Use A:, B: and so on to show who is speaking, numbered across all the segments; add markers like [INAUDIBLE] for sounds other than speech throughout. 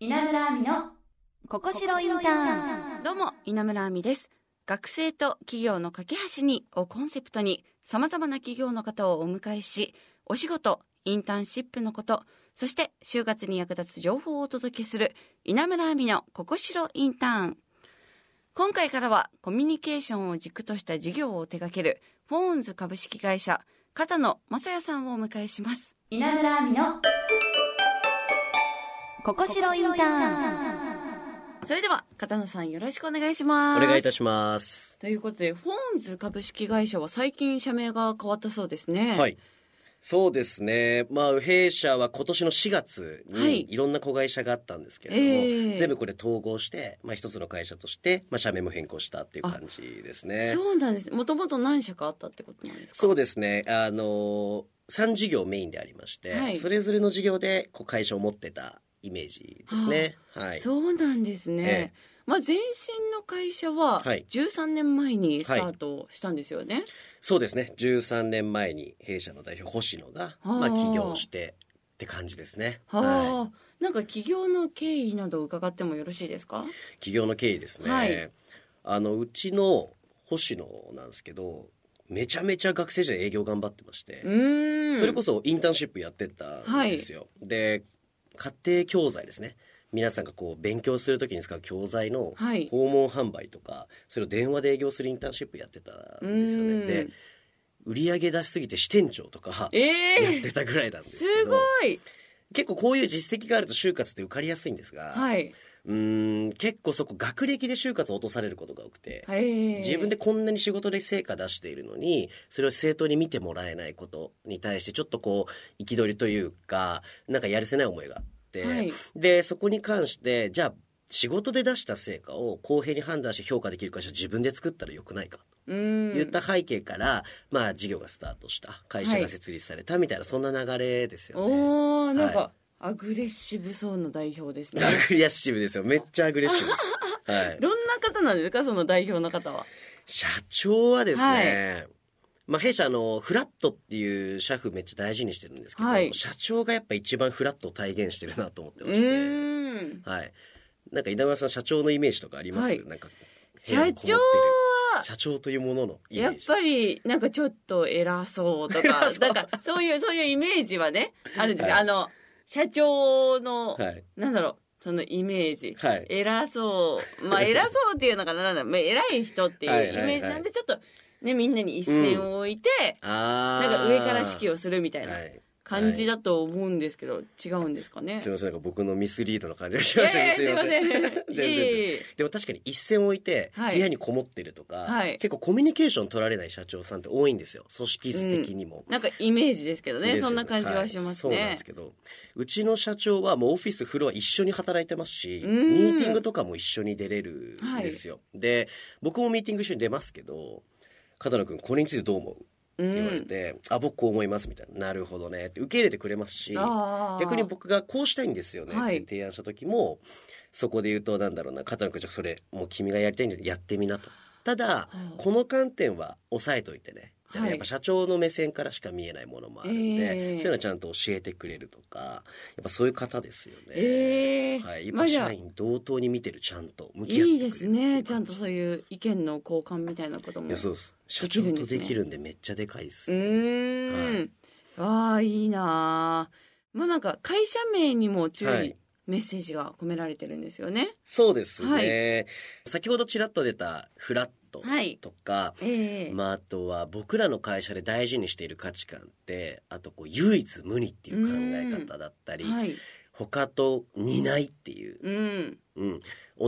A: 稲村亜美のここしろインターン。
B: どうも稲村亜美です。学生と企業の架け橋にをコンセプトにさまざまな企業の方をお迎えしお仕事インターンシップのことそして就活に役立つ情報をお届けする稲村亜美のここしろインターン。今回からはコミュニケーションを軸とした事業を手掛けるフォーンズ株式会社片野正也さんをお迎えします。
A: 稲村亜美のここしろインターン
B: それでは片野さんよろしくお願いします
C: お願いいたします。
B: ということでフォーンズ株式会社は最近社名が変わったそうですね
C: はい。そうですね。まあ、弊社は今年の4月
B: はい
C: にいろんな子会社があったんですけれども、
B: ええ
C: 全部これ統合して、まあ一つの会社として、まあ社名も変更したっていう感じですね。
B: そうなんですもともと何社かあったってことなんですか？
C: そうですね。あの、3事業メインでありまして、
B: はい
C: それぞれの事業でこう会社を持ってたイメージですね。はい。
B: そうなんですね、
C: え
B: まあ前身の会社は
C: はい。
B: 13年前にスタートしたんですよね、
C: そうですね。13年前に弊社の代表星野が、まあ起業してって感じですね。
B: はあ、
C: はい。
B: なんか企業の経緯など伺ってもよろしいですか？
C: 起業の経緯ですね、
B: はい。
C: あのうちの星野なんですけどめちゃめちゃ学生時代営業頑張ってまして、それこそインターンシップやってたんですよ、で家庭教材ですね。皆さんがこう勉強するときに使う教材の
B: はい。
C: 訪問販売とかそれを電話で営業するインターンシップやってたんですよ
B: うん。
C: ねで売り上げ出しすぎて支店長とか
B: え
C: やっ
B: え
C: てたぐらいなんです
B: す
C: けど、
B: ごい。
C: 結構こういう実績があると就活って受かりやすいんですが、
B: はい、
C: うーん結構そこ学歴で就活を落とされることが多くて、
B: はい、
C: 自分でこんなに仕事で成果出しているのにそれを正当に見てもらえないことに対してちょっとこう憤りというかなんかやるせない思いがあって、
B: はい。
C: でそこに関してじゃあ仕事で出した成果を公平に判断して評価できる会社を自分で作ったらよくないかと。いった背景から、まあ事業がスタートした。会社が設立されたみたいな、そんな流れですよね。
B: おおなんか、
C: は
B: アグレッシブそうな代表ですね。
C: アグレッシブですよ。めっちゃアグレッシブです。[LAUGHS] はい。
B: どんな方なんですかその代表の方は？
C: 社長はですね、
B: は
C: まあ、弊社あのフラットっていう社風めっちゃ大事にしてるんですけど、
B: はい。
C: 社長がやっぱ一番フラットを体現してるなと思って
B: う
C: まして、はい、なんか稲村さん社長のイメージとかあります、
B: はい。
C: なんか
B: 社長は
C: 社長というもののイメージ。
B: やっぱりなんかちょっと偉そうとか [LAUGHS] なんかそういうそういうイメージはねあるんですよ、
C: はい。
B: あの社長の、
C: はい。
B: なんだろうそのイメージ、
C: はい。
B: 偉そう。まあ [LAUGHS] 偉そうっていうのかな。なんだろう。まあ偉い人っていうイ
C: はいはいはい。
B: メージなんでちょっとねみんなに一線を置いて、
C: あ
B: なんか上から指揮
C: を
B: をするみたいな感じだと思うんですけど、違うんですかね？
C: すみませんなんか僕のミスリードな感じがしましたね
B: すいません。
C: 全然でも確かに一線を置いて
B: はい。
C: 部屋にこもってるとか、
B: はい。
C: 結構コミュニケーション取られない社長さんって多いんですよ。組織図的にも、
B: なんかイメージですけどね。そんな感じはします
C: はいそうなん
B: ね
C: ですけどうちの社長はもうオフィスフロア一緒に働いてますし
B: うん。
C: ミーティングとかも一緒に出れるんですよ、で僕もミーティング一緒に出ますけど片野君これについてどう思う？って言われて、あ僕こう思いますみたいな。なるほどね。って受け入れてくれますし逆に僕がこうしたいんですよね。
B: はい。
C: って提案した時も、そこで言うとなんだろうな片野君じゃあそれもう君がやりたいんでやってみなと。ただ、
B: あ
C: この観点は押さえといてね
B: はい。
C: やっぱ社長の目線からしか見えないものもあるんで、
B: ええ。
C: そういうのはちゃんと教えてくれるとかやっぱそういう方ですよね、
B: ええ。
C: はい、今社員同等に見てるちゃんと向き合って
B: いいですね。ちゃんと
C: う
B: そういう意見の交換みたいなことも
C: いやそうです。社長とできるんでめっちゃでかいです、
B: うーん、ああいいなあまあなんか会社名にも強
C: はいい。
B: メッセージが込められてるんですよね。
C: そうですね、
B: はい。
C: 先ほどちらっと出たフラット
B: はい
C: とか、
B: ええ
C: まあ、あとは僕らの会社で大事にしている価値観ってあとこう唯一無二っていう考え方だったり、
B: はい。
C: 他と似ないっていう、
B: うん。
C: う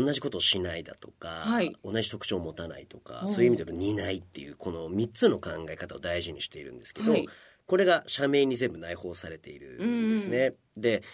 C: ん、同じことをしないだとか、
B: はい
C: 同じ特徴を持たないとかそういう意味での似ないっていうこの3つの考え方を大事にしているんですけど、
B: はい
C: これが社名に全部内包されているんですね。で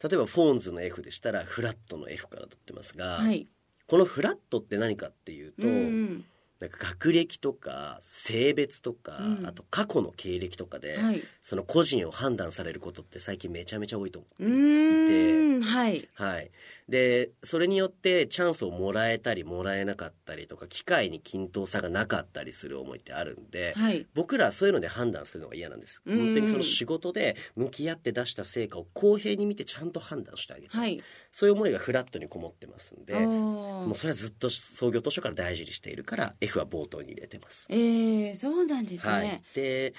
C: 例えばフォーンズの F でしたらフラットの F から取ってますが、
B: はい。
C: このフラットって何かっていうと、
B: うん。
C: なんか学歴とか性別とか、
B: うん
C: あと過去の経歴とかで、
B: はい。
C: その個人を判断されることって最近めちゃめちゃ多いと思って
B: う
C: いて。
B: はい。
C: はい、でそれによってチャンスをもらえたりもらえなかったりとか機会に均等さがなかったりする思いってあるんで、
B: はい。
C: 僕らはそういうので判断するのが嫌なんです
B: うん
C: 本当にその仕事で向き合って出した成果を公平に見てちゃんと判断してあげる、
B: はい。
C: そういう思いがフラットにこもってますんでも
B: も
C: うそれはずっと創業当初から大事にしているから F は冒頭に入れてます。
B: えー、そうなんです
C: はい
B: ね。、
C: で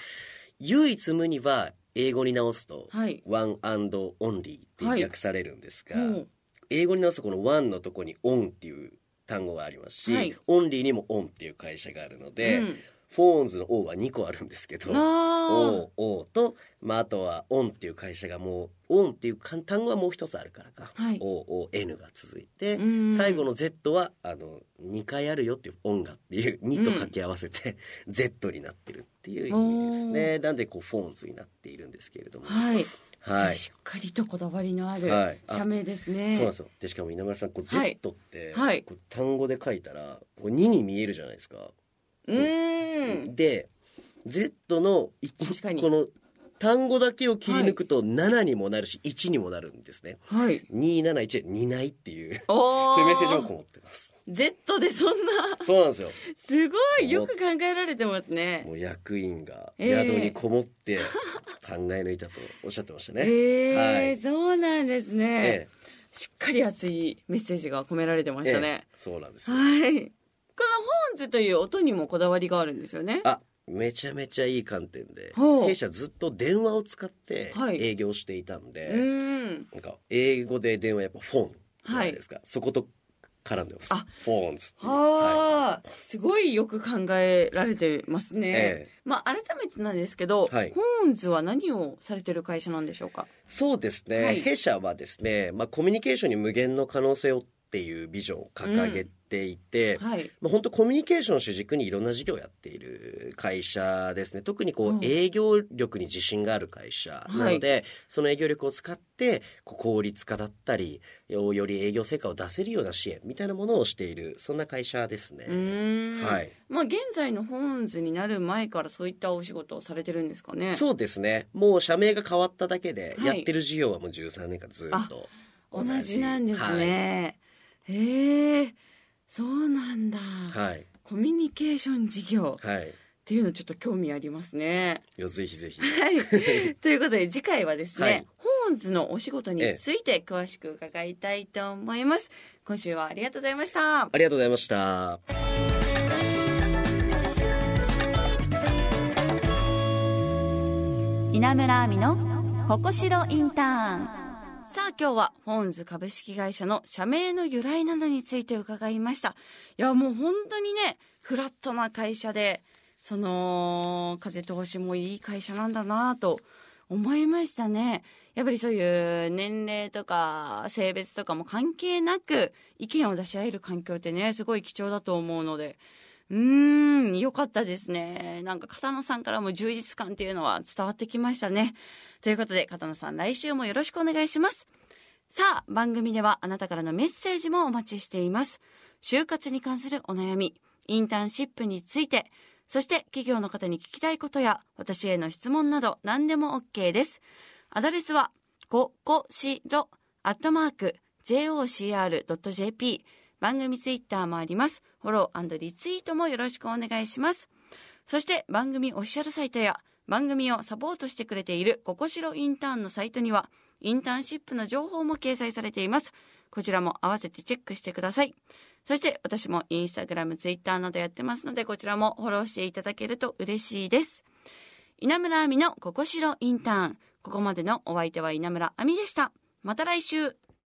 C: 唯一無二は英語に直すと
B: はい。
C: 「one and only」って訳されるんですが、
B: うん
C: 英語に直すとこの「one」のとこに「on」っていう単語がありますし「
B: はい。
C: only」にも「on」っていう会社があるので、
B: うん。
C: フォーンズの「O」は2個あるんですけど「
B: あー。
C: O」O と、まあ、あとは「on」っていう会社がもう「on」っていう単語はもう一つあるからか「
B: はい。
C: OON」が続いて、
B: うん。
C: 最後の Z はあの2回あるよっていう音がっていう2と掛け合わせて、Z になってるっていう意味ですね。なんでこうフォーンズになっているんですけれども。
B: はい。
C: はい。
B: しっかりとこだわりのある社名ですね。
C: そうなんですよ。でしかも稲村さんこう
B: はい。
C: Z って、
B: はい。
C: こう単語で書いたらこう2に見えるじゃないですか、
B: うーん。
C: で Z のい
B: 確かに。
C: この単語だけを切り抜くと7にもなるし1にもなるんですね
B: はい。
C: 271で「担い」っていう
B: お
C: そういうメッセージもこもってます
B: Z でそんな、
C: そうなんですよ
B: すごいよく考えられてますね。
C: もう役員が
B: ええ
C: 宿にこもって考え抜いたとおっしゃってましたね。
B: ええ
C: はい
B: そうなんですね、
C: え
B: しっかり熱いメッセージが込められてました
C: え
B: ね。
C: そうなんですよ。
B: はい。このホーンズという音にもこだわりがあるんですよね。
C: あめちゃめちゃいい観点で弊社ずっと電話を使って
B: はい。
C: 営業していたんで、
B: うーん。
C: なんか英語で電話やっぱフォンじゃないですか、そこと絡んでます。
B: あ。
C: フォンズっていう。
B: はあ、すごいよく考えられてますね。
C: ええ。
B: まあ改めてなんですけど、
C: はい。
B: ホーンズは何をされてる会社なんでしょうか？
C: そうですね、
B: はい。
C: 弊社はですね、まあ、コミュニケーションに無限の可能性をっていうビジョンを掲げていて、
B: はい。
C: まあ、本当コミュニケーションを主軸にいろんな事業をやっている会社ですね。特にこ
B: うん。
C: う営業力に自信がある会社。なので、その営業力を使ってこう効率化だったりよより営業成果を出せるような支援みたいなものをしているそんな会社ですね。はい、
B: まあ現在のホーンズになる前からそういったお仕事をされてるんですかね。
C: そうですね。もう社名が変わっただけで
B: はい。
C: やってる事業はもう13年間ずっと
B: 同じなんです
C: はい。
B: ね。へえ、そうなんだ。
C: はい
B: コミュニケーション事業
C: はい
B: っていうのちょっと興味ありますね。
C: いやぜひぜひ
B: はい。[LAUGHS] ということで次回はですね、
C: はい
B: ホーンズのお仕事について詳しく伺いたいと思います。今週はありがとうございました。
C: ありがとうございました。
A: 稲村亜美のここしろインターン
B: さあ今日はホーンズ株式会社の社名の由来などについて伺いました。いやもう本当にね、フラットな会社で、その、風通しもいい会社なんだなと思いましたね。やっぱりそういう年齢とか性別とかも関係なく意見を出し合える環境ってね、すごい貴重だと思うので、うーん、よかったですね。なんか片野さんからも充実感っていうのは伝わってきましたね。ということで、片野さん来週もよろしくお願いします。さあ、番組ではあなたからのメッセージもお待ちしています。就活に関するお悩み、インターンシップについて、そして企業の方に聞きたいことや私への質問など何でも OK です。アドレスは、ここしろ、アットマーク、jocr.jp。番組ツイッターもあります。フォローリツイートもよろしくお願いします。そして番組オフィシャルサイトや番組をサポートしてくれているココシロインターンのサイトにはインターンシップの情報も掲載されています。こちらも合わせてチェックしてください。そして私もインスタグラム、ツイッターなどやってますのでこちらもフォローしていただけると嬉しいです。稲村亜美のココシロインターン。ここまでのお相手は稲村亜美でした。また来週。